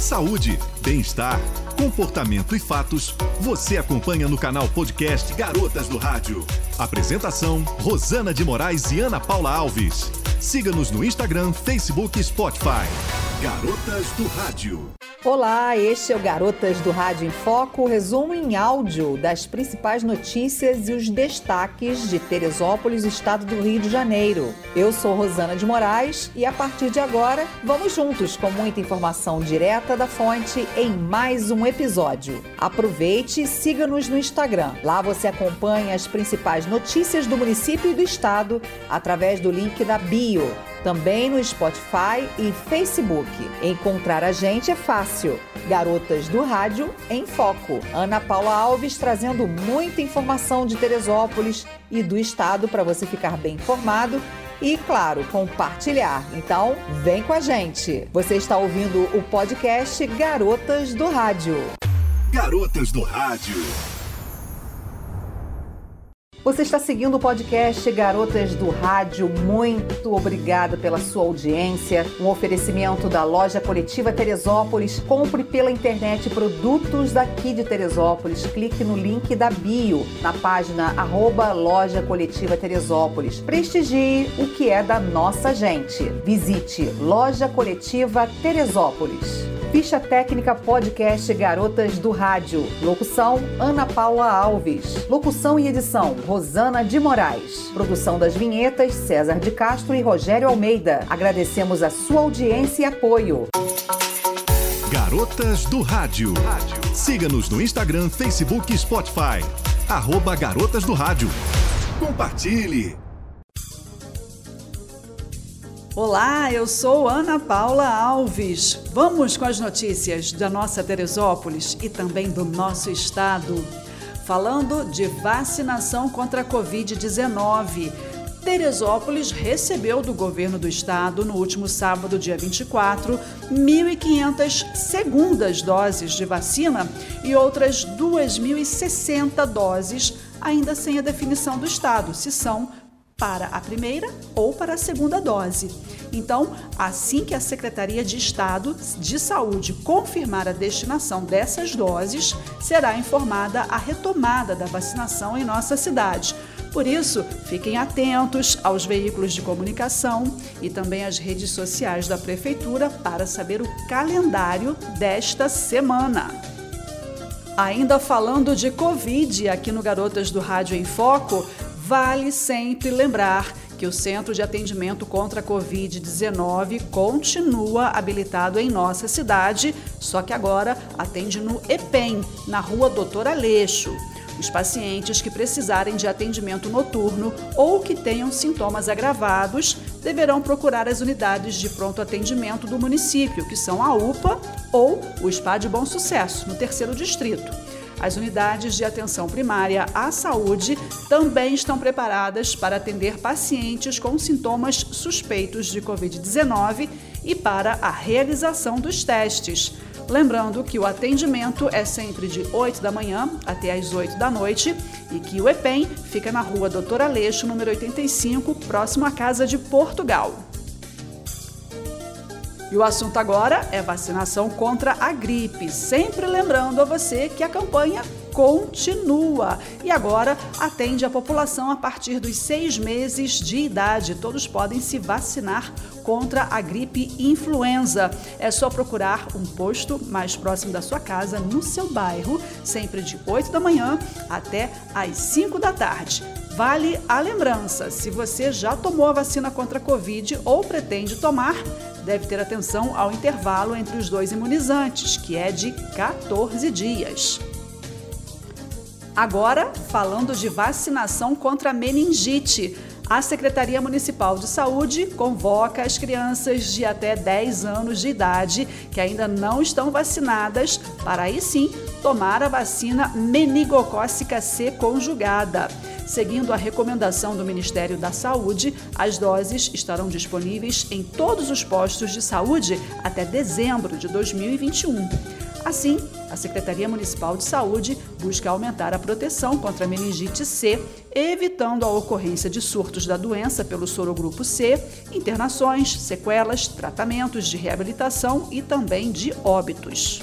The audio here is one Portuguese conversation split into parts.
Saúde, bem-estar, comportamento e fatos, você acompanha no canal podcast Garotas do Rádio. Apresentação: Rosana de Moraes e Ana Paula Alves. Siga-nos no Instagram, Facebook e Spotify. Garotas do Rádio. Olá, este é o Garotas do Rádio em Foco, resumo em áudio das principais notícias e os destaques de Teresópolis, estado do Rio de Janeiro. Eu sou Rosana de Moraes e a partir de agora vamos juntos com muita informação direta da fonte em mais um episódio. Aproveite e siga-nos no Instagram. Lá você acompanha as principais notícias do município e do estado através do link da bio também no Spotify e Facebook. Encontrar a gente é fácil. Garotas do Rádio em Foco. Ana Paula Alves trazendo muita informação de Teresópolis e do estado para você ficar bem informado e, claro, compartilhar. Então, vem com a gente. Você está ouvindo o podcast Garotas do Rádio. Garotas do Rádio. Você está seguindo o podcast Garotas do Rádio. Muito obrigada pela sua audiência. Um oferecimento da loja coletiva Teresópolis. Compre pela internet produtos daqui de Teresópolis. Clique no link da bio na página arroba loja coletiva Teresópolis. Prestigie o que é da nossa gente. Visite Loja Coletiva Teresópolis. Ficha Técnica Podcast Garotas do Rádio. Locução: Ana Paula Alves. Locução e edição: Rosana de Moraes. Produção das vinhetas: César de Castro e Rogério Almeida. Agradecemos a sua audiência e apoio. Garotas do Rádio. Siga-nos no Instagram, Facebook e Spotify. Arroba Garotas do Rádio. Compartilhe! Olá, eu sou Ana Paula Alves. Vamos com as notícias da nossa Teresópolis e também do nosso estado. Falando de vacinação contra a Covid-19. Teresópolis recebeu do governo do estado, no último sábado, dia 24, 1.500 segundas doses de vacina e outras 2.060 doses, ainda sem a definição do estado, se são para a primeira ou para a segunda dose. Então, assim que a Secretaria de Estado de Saúde confirmar a destinação dessas doses, será informada a retomada da vacinação em nossa cidade. Por isso, fiquem atentos aos veículos de comunicação e também às redes sociais da Prefeitura para saber o calendário desta semana. Ainda falando de Covid, aqui no Garotas do Rádio em Foco, Vale sempre lembrar que o Centro de Atendimento contra a Covid-19 continua habilitado em nossa cidade, só que agora atende no EPEM, na rua Doutor Aleixo. Os pacientes que precisarem de atendimento noturno ou que tenham sintomas agravados deverão procurar as unidades de pronto atendimento do município, que são a UPA ou o SPA de Bom Sucesso, no terceiro distrito. As unidades de atenção primária à saúde também estão preparadas para atender pacientes com sintomas suspeitos de Covid-19 e para a realização dos testes. Lembrando que o atendimento é sempre de 8 da manhã até as 8 da noite e que o EPEM fica na rua Doutor Aleixo, número 85, próximo à Casa de Portugal. E o assunto agora é vacinação contra a gripe. Sempre lembrando a você que a campanha continua e agora atende a população a partir dos seis meses de idade. Todos podem se vacinar contra a gripe influenza. É só procurar um posto mais próximo da sua casa, no seu bairro, sempre de 8 da manhã até às 5 da tarde. Vale a lembrança: se você já tomou a vacina contra a Covid ou pretende tomar, deve ter atenção ao intervalo entre os dois imunizantes, que é de 14 dias. Agora, falando de vacinação contra meningite. A Secretaria Municipal de Saúde convoca as crianças de até 10 anos de idade que ainda não estão vacinadas para aí sim tomar a vacina meningocócica C conjugada. Seguindo a recomendação do Ministério da Saúde, as doses estarão disponíveis em todos os postos de saúde até dezembro de 2021. Assim, a Secretaria Municipal de Saúde busca aumentar a proteção contra a meningite C, evitando a ocorrência de surtos da doença pelo sorogrupo C, internações, sequelas, tratamentos de reabilitação e também de óbitos.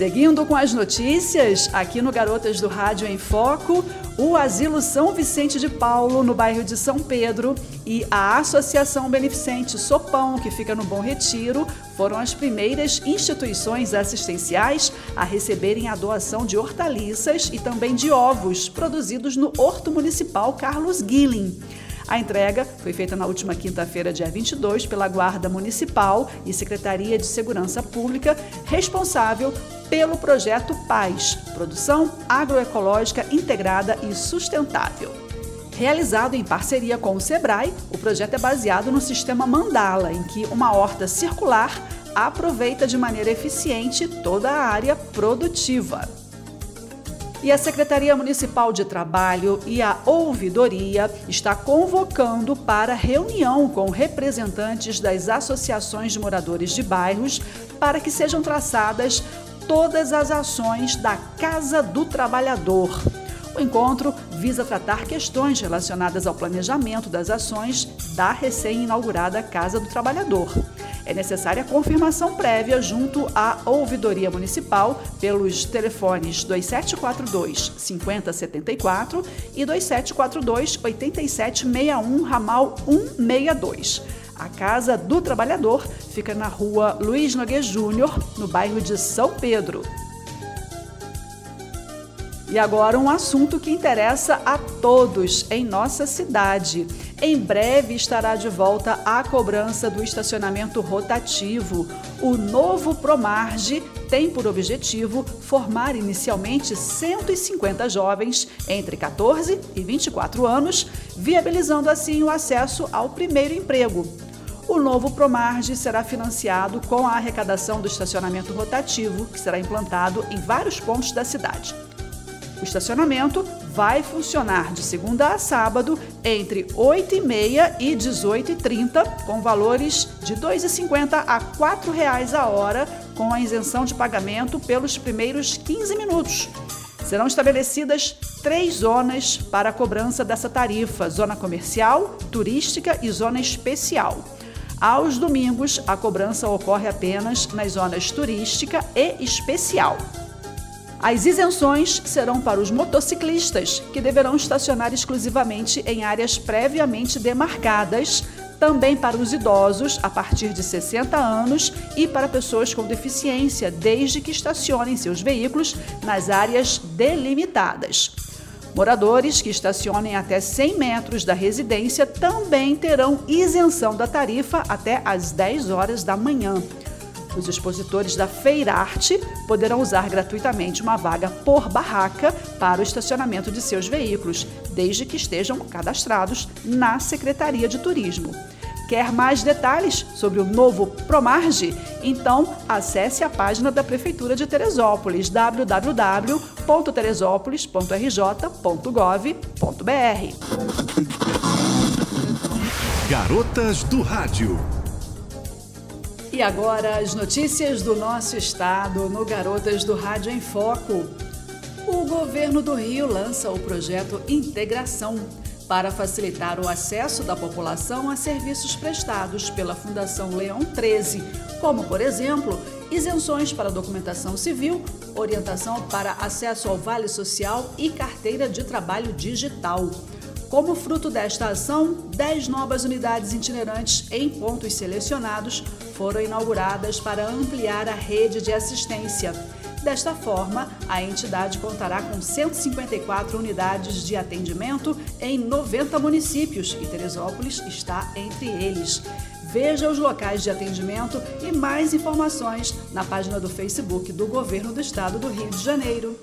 Seguindo com as notícias, aqui no Garotas do Rádio em Foco, o Asilo São Vicente de Paulo, no bairro de São Pedro, e a Associação Beneficente Sopão, que fica no Bom Retiro, foram as primeiras instituições assistenciais a receberem a doação de hortaliças e também de ovos produzidos no Horto Municipal Carlos Guilin. A entrega foi feita na última quinta-feira, dia 22, pela Guarda Municipal e Secretaria de Segurança Pública, responsável pelo projeto PAZ Produção Agroecológica Integrada e Sustentável. Realizado em parceria com o SEBRAE, o projeto é baseado no sistema Mandala, em que uma horta circular aproveita de maneira eficiente toda a área produtiva. E a Secretaria Municipal de Trabalho e a Ouvidoria está convocando para reunião com representantes das associações de moradores de bairros para que sejam traçadas todas as ações da Casa do Trabalhador. O encontro visa tratar questões relacionadas ao planejamento das ações da recém-inaugurada Casa do Trabalhador é necessária confirmação prévia junto à Ouvidoria Municipal pelos telefones 2742 5074 e 2742 8761, ramal 162. A Casa do Trabalhador fica na rua Luiz Nogueira Júnior, no bairro de São Pedro. E agora um assunto que interessa a todos em nossa cidade. Em breve estará de volta a cobrança do estacionamento rotativo. O novo Promarge tem por objetivo formar inicialmente 150 jovens entre 14 e 24 anos, viabilizando assim o acesso ao primeiro emprego. O novo Promarge será financiado com a arrecadação do estacionamento rotativo, que será implantado em vários pontos da cidade. O estacionamento vai funcionar de segunda a sábado entre 8h30 e 18h30, com valores de R$ 2,50 a R$ 4,00 a hora, com a isenção de pagamento pelos primeiros 15 minutos. Serão estabelecidas três zonas para a cobrança dessa tarifa: zona comercial, turística e zona especial. Aos domingos, a cobrança ocorre apenas nas zonas turística e especial. As isenções serão para os motociclistas, que deverão estacionar exclusivamente em áreas previamente demarcadas, também para os idosos a partir de 60 anos e para pessoas com deficiência, desde que estacionem seus veículos nas áreas delimitadas. Moradores que estacionem até 100 metros da residência também terão isenção da tarifa até às 10 horas da manhã. Os expositores da Feirarte poderão usar gratuitamente uma vaga por barraca para o estacionamento de seus veículos, desde que estejam cadastrados na Secretaria de Turismo. Quer mais detalhes sobre o novo Promarge? Então, acesse a página da Prefeitura de Teresópolis, www.teresópolis.rj.gov.br. Garotas do Rádio. E agora as notícias do nosso estado no Garotas do Rádio em Foco. O governo do Rio lança o projeto Integração para facilitar o acesso da população a serviços prestados pela Fundação Leão 13, como, por exemplo, isenções para documentação civil, orientação para acesso ao Vale Social e carteira de trabalho digital. Como fruto desta ação, 10 novas unidades itinerantes em pontos selecionados foram inauguradas para ampliar a rede de assistência. Desta forma, a entidade contará com 154 unidades de atendimento em 90 municípios e Teresópolis está entre eles. Veja os locais de atendimento e mais informações na página do Facebook do Governo do Estado do Rio de Janeiro.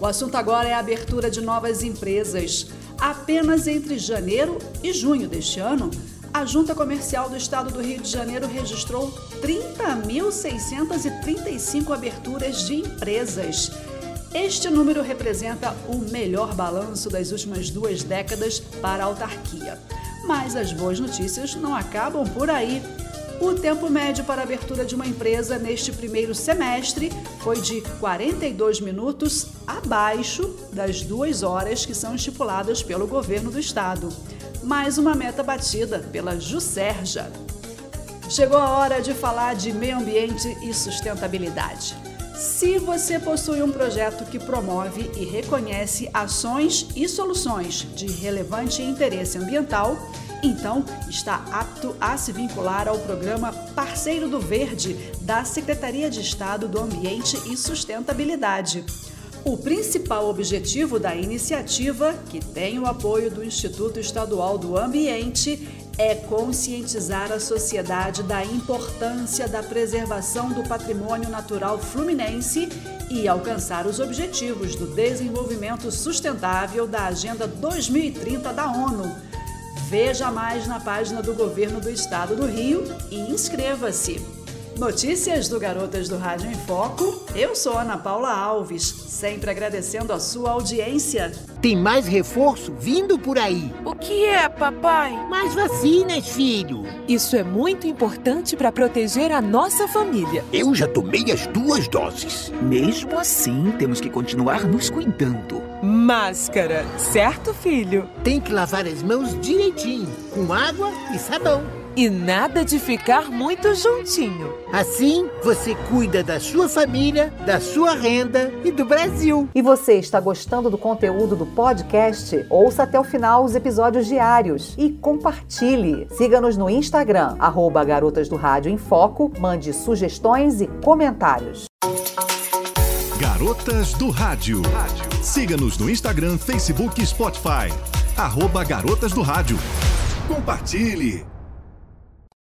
O assunto agora é a abertura de novas empresas. Apenas entre janeiro e junho deste ano, a Junta Comercial do Estado do Rio de Janeiro registrou 30.635 aberturas de empresas. Este número representa o melhor balanço das últimas duas décadas para a autarquia. Mas as boas notícias não acabam por aí. O tempo médio para abertura de uma empresa neste primeiro semestre foi de 42 minutos abaixo das duas horas que são estipuladas pelo governo do estado. Mais uma meta batida pela Juscerja. Chegou a hora de falar de meio ambiente e sustentabilidade. Se você possui um projeto que promove e reconhece ações e soluções de relevante interesse ambiental, então está apto a se vincular ao programa Parceiro do Verde da Secretaria de Estado do Ambiente e Sustentabilidade. O principal objetivo da iniciativa, que tem o apoio do Instituto Estadual do Ambiente, é conscientizar a sociedade da importância da preservação do patrimônio natural fluminense e alcançar os objetivos do desenvolvimento sustentável da Agenda 2030 da ONU Veja mais na página do Governo do Estado do Rio e inscreva-se. Notícias do Garotas do Rádio em Foco. Eu sou Ana Paula Alves, sempre agradecendo a sua audiência. Tem mais reforço vindo por aí. O que é, papai? Mais vacinas, filho. Isso é muito importante para proteger a nossa família. Eu já tomei as duas doses. Mesmo assim, temos que continuar nos cuidando. Máscara, certo, filho? Tem que lavar as mãos direitinho, com água e sabão. E nada de ficar muito juntinho. Assim, você cuida da sua família, da sua renda e do Brasil. E você está gostando do conteúdo do podcast? Ouça até o final os episódios diários e compartilhe. Siga-nos no Instagram, arroba Garotas do Rádio em Foco, mande sugestões e comentários. Garotas do Rádio. Siga-nos no Instagram, Facebook e Spotify. Arroba Garotas do Rádio. Compartilhe!